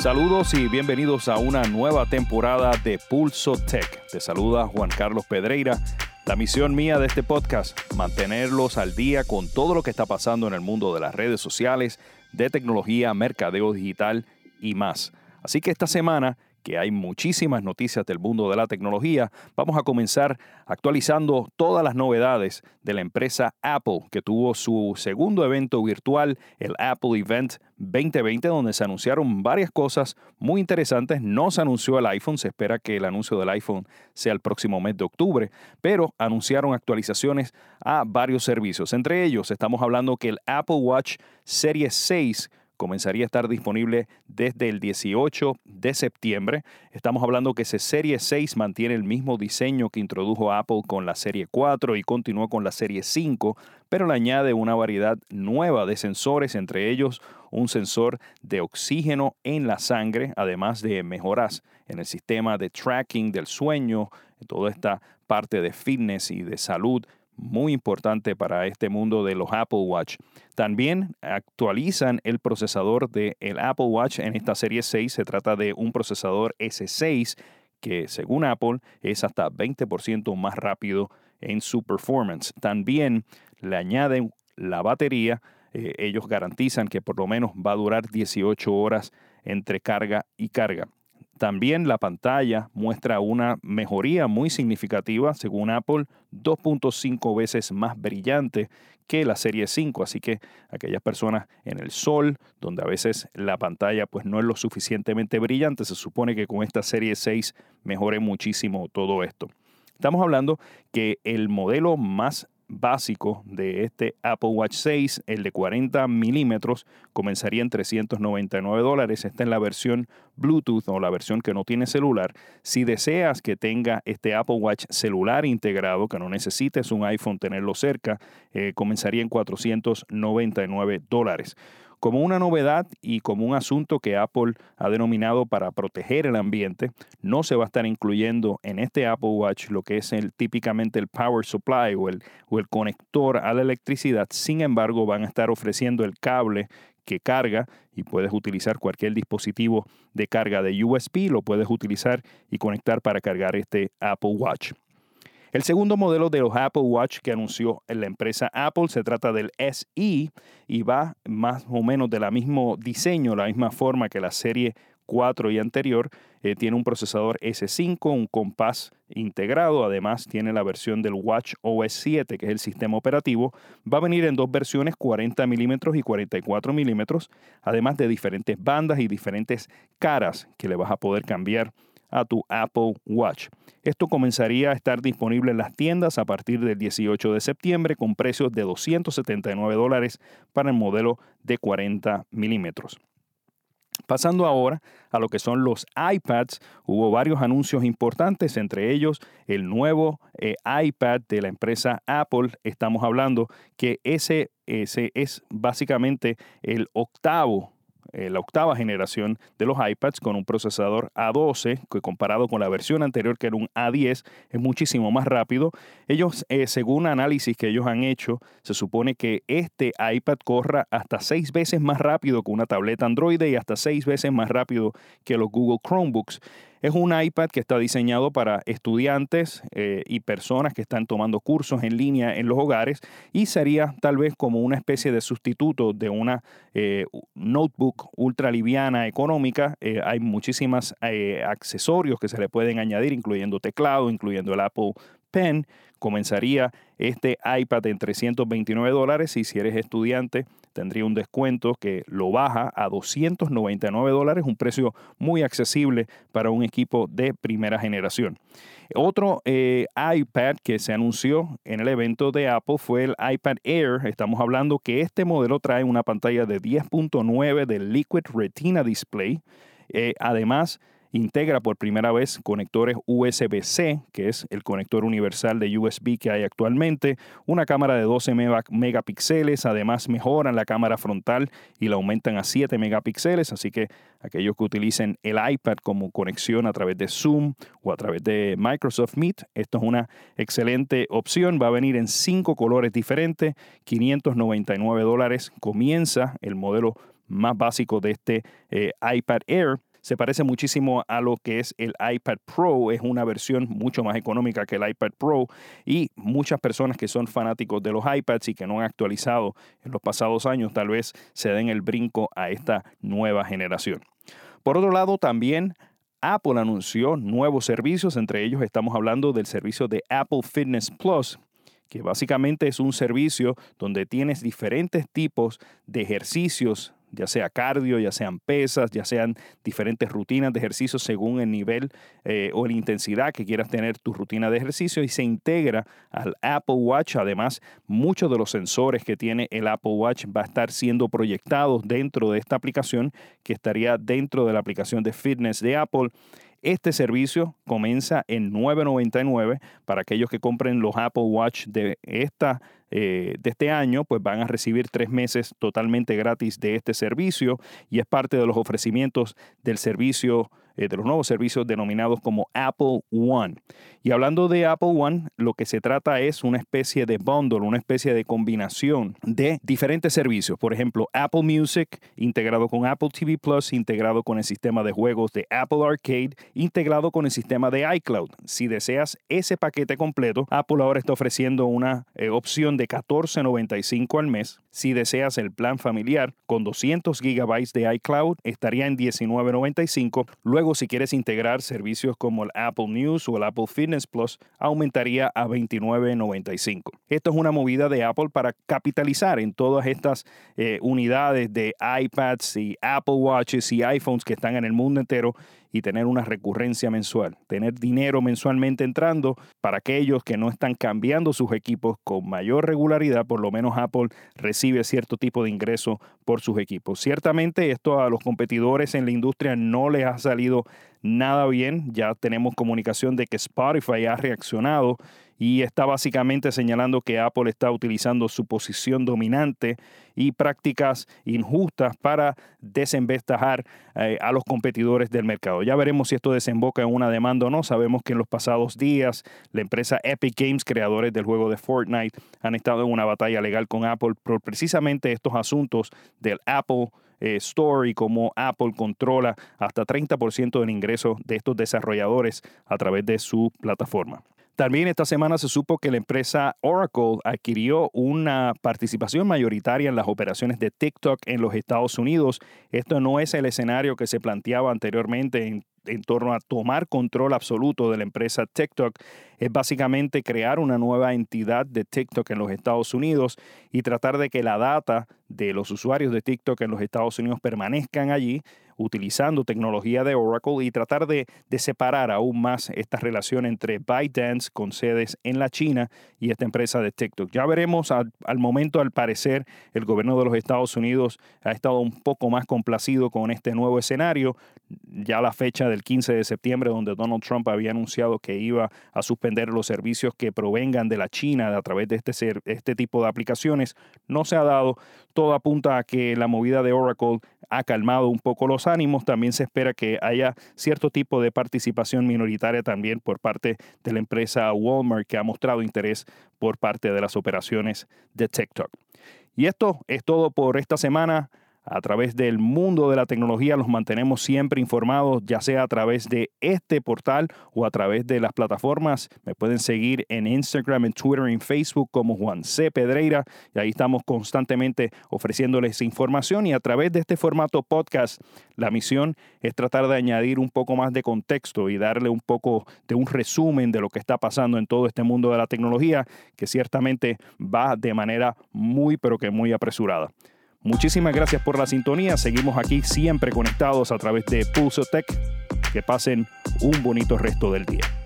Saludos y bienvenidos a una nueva temporada de Pulso Tech. Te saluda Juan Carlos Pedreira. La misión mía de este podcast, mantenerlos al día con todo lo que está pasando en el mundo de las redes sociales, de tecnología, mercadeo digital y más. Así que esta semana que hay muchísimas noticias del mundo de la tecnología, vamos a comenzar actualizando todas las novedades de la empresa Apple, que tuvo su segundo evento virtual, el Apple Event 2020, donde se anunciaron varias cosas muy interesantes. No se anunció el iPhone, se espera que el anuncio del iPhone sea el próximo mes de octubre, pero anunciaron actualizaciones a varios servicios. Entre ellos, estamos hablando que el Apple Watch Series 6 comenzaría a estar disponible desde el 18 de septiembre. Estamos hablando que ese Serie 6 mantiene el mismo diseño que introdujo Apple con la Serie 4 y continuó con la Serie 5, pero le añade una variedad nueva de sensores, entre ellos un sensor de oxígeno en la sangre, además de mejoras en el sistema de tracking del sueño, toda esta parte de fitness y de salud muy importante para este mundo de los Apple Watch. También actualizan el procesador del el Apple Watch en esta serie 6. Se trata de un procesador S6 que según Apple es hasta 20% más rápido en su performance. También le añaden la batería. Eh, ellos garantizan que por lo menos va a durar 18 horas entre carga y carga. También la pantalla muestra una mejoría muy significativa, según Apple, 2.5 veces más brillante que la serie 5, así que aquellas personas en el sol, donde a veces la pantalla pues no es lo suficientemente brillante, se supone que con esta serie 6 mejore muchísimo todo esto. Estamos hablando que el modelo más básico de este Apple Watch 6, el de 40 milímetros, comenzaría en 399 dólares. Esta es la versión Bluetooth o la versión que no tiene celular. Si deseas que tenga este Apple Watch celular integrado, que no necesites un iPhone tenerlo cerca, eh, comenzaría en 499 dólares como una novedad y como un asunto que Apple ha denominado para proteger el ambiente, no se va a estar incluyendo en este Apple Watch lo que es el, típicamente el power supply o el, o el conector a la electricidad. Sin embargo, van a estar ofreciendo el cable que carga y puedes utilizar cualquier dispositivo de carga de USB, lo puedes utilizar y conectar para cargar este Apple Watch. El segundo modelo de los Apple Watch que anunció la empresa Apple se trata del SE y va más o menos de la mismo diseño, la misma forma que la serie 4 y anterior. Eh, tiene un procesador S5, un compás integrado, además tiene la versión del Watch OS 7, que es el sistema operativo. Va a venir en dos versiones, 40 milímetros y 44 milímetros, además de diferentes bandas y diferentes caras que le vas a poder cambiar a tu Apple Watch. Esto comenzaría a estar disponible en las tiendas a partir del 18 de septiembre con precios de 279 dólares para el modelo de 40 milímetros. Pasando ahora a lo que son los iPads, hubo varios anuncios importantes, entre ellos el nuevo eh, iPad de la empresa Apple. Estamos hablando que ese, ese es básicamente el octavo eh, la octava generación de los iPads con un procesador A12 que comparado con la versión anterior que era un A10 es muchísimo más rápido. Ellos, eh, según análisis que ellos han hecho, se supone que este iPad corra hasta seis veces más rápido que una tableta Android y hasta seis veces más rápido que los Google Chromebooks. Es un iPad que está diseñado para estudiantes eh, y personas que están tomando cursos en línea en los hogares y sería tal vez como una especie de sustituto de una eh, notebook ultra liviana económica. Eh, hay muchísimos accesorios que se le pueden añadir, incluyendo teclado, incluyendo el Apple Pen. Comenzaría este iPad en 329 dólares y si eres estudiante tendría un descuento que lo baja a 299 dólares, un precio muy accesible para un equipo de primera generación. Otro eh, iPad que se anunció en el evento de Apple fue el iPad Air. Estamos hablando que este modelo trae una pantalla de 10.9 de Liquid Retina Display. Eh, además, integra por primera vez conectores USB-C, que es el conector universal de USB que hay actualmente, una cámara de 12 megapíxeles, además mejoran la cámara frontal y la aumentan a 7 megapíxeles, así que aquellos que utilicen el iPad como conexión a través de Zoom o a través de Microsoft Meet, esto es una excelente opción, va a venir en cinco colores diferentes, 599 dólares, comienza el modelo más básico de este eh, iPad Air. Se parece muchísimo a lo que es el iPad Pro. Es una versión mucho más económica que el iPad Pro y muchas personas que son fanáticos de los iPads y que no han actualizado en los pasados años tal vez se den el brinco a esta nueva generación. Por otro lado, también Apple anunció nuevos servicios, entre ellos estamos hablando del servicio de Apple Fitness Plus, que básicamente es un servicio donde tienes diferentes tipos de ejercicios ya sea cardio, ya sean pesas, ya sean diferentes rutinas de ejercicio según el nivel eh, o la intensidad que quieras tener tu rutina de ejercicio y se integra al Apple Watch. Además, muchos de los sensores que tiene el Apple Watch va a estar siendo proyectados dentro de esta aplicación que estaría dentro de la aplicación de fitness de Apple. Este servicio comienza en 9.99 para aquellos que compren los Apple Watch de esta eh, de este año, pues van a recibir tres meses totalmente gratis de este servicio y es parte de los ofrecimientos del servicio eh, de los nuevos servicios denominados como Apple One. Y hablando de Apple One, lo que se trata es una especie de bundle, una especie de combinación de diferentes servicios. Por ejemplo, Apple Music integrado con Apple TV Plus, integrado con el sistema de juegos de Apple Arcade, integrado con el sistema de iCloud. Si deseas ese paquete completo, Apple ahora está ofreciendo una eh, opción de $14.95 al mes. Si deseas el plan familiar con 200 GB de iCloud, estaría en $19.95. Luego si quieres integrar servicios como el Apple News o el Apple Fitness Plus, aumentaría a $29.95. Esto es una movida de Apple para capitalizar en todas estas eh, unidades de iPads y Apple Watches y iPhones que están en el mundo entero y tener una recurrencia mensual, tener dinero mensualmente entrando para aquellos que no están cambiando sus equipos con mayor regularidad, por lo menos Apple recibe cierto tipo de ingreso por sus equipos. Ciertamente esto a los competidores en la industria no les ha salido nada bien, ya tenemos comunicación de que Spotify ha reaccionado y está básicamente señalando que Apple está utilizando su posición dominante y prácticas injustas para desinvestajar eh, a los competidores del mercado. Ya veremos si esto desemboca en una demanda o no. Sabemos que en los pasados días la empresa Epic Games, creadores del juego de Fortnite, han estado en una batalla legal con Apple por precisamente estos asuntos del Apple eh, Store y cómo Apple controla hasta 30% del ingreso de estos desarrolladores a través de su plataforma. También esta semana se supo que la empresa Oracle adquirió una participación mayoritaria en las operaciones de TikTok en los Estados Unidos. Esto no es el escenario que se planteaba anteriormente en torno a tomar control absoluto de la empresa TikTok es básicamente crear una nueva entidad de TikTok en los Estados Unidos y tratar de que la data de los usuarios de TikTok en los Estados Unidos permanezcan allí utilizando tecnología de Oracle y tratar de, separar aún más esta relación entre ByteDance con sedes en la China y esta empresa de TikTok. Ya veremos al, al momento, al parecer, el gobierno de los Estados Unidos ha estado un poco más complacido con este nuevo escenario. Ya la fecha del 15 de septiembre, donde Donald Trump había anunciado que iba a suspender los servicios que provengan de la China a través de este, este tipo de aplicaciones, no se ha dado. Todo apunta a que la movida de Oracle ha calmado un poco los ánimos. También se espera que haya cierto tipo de participación minoritaria también por parte de la empresa Walmart, que ha mostrado interés por parte de las operaciones de TikTok. Y esto es todo por esta semana a través del mundo de la tecnología los mantenemos siempre informados, ya sea a través de este portal o a través de las plataformas. Me pueden seguir en Instagram, en Twitter, en Facebook como Juan C. Pedreira y ahí estamos constantemente ofreciéndoles información y a través de este formato podcast, la misión es tratar de añadir un poco más de contexto y darle un poco de un resumen de lo que está pasando en todo este mundo de la tecnología que ciertamente va de manera muy pero que muy apresurada. Muchísimas gracias por la sintonía. Seguimos aquí siempre conectados a través de Pulso Tech. Que pasen un bonito resto del día.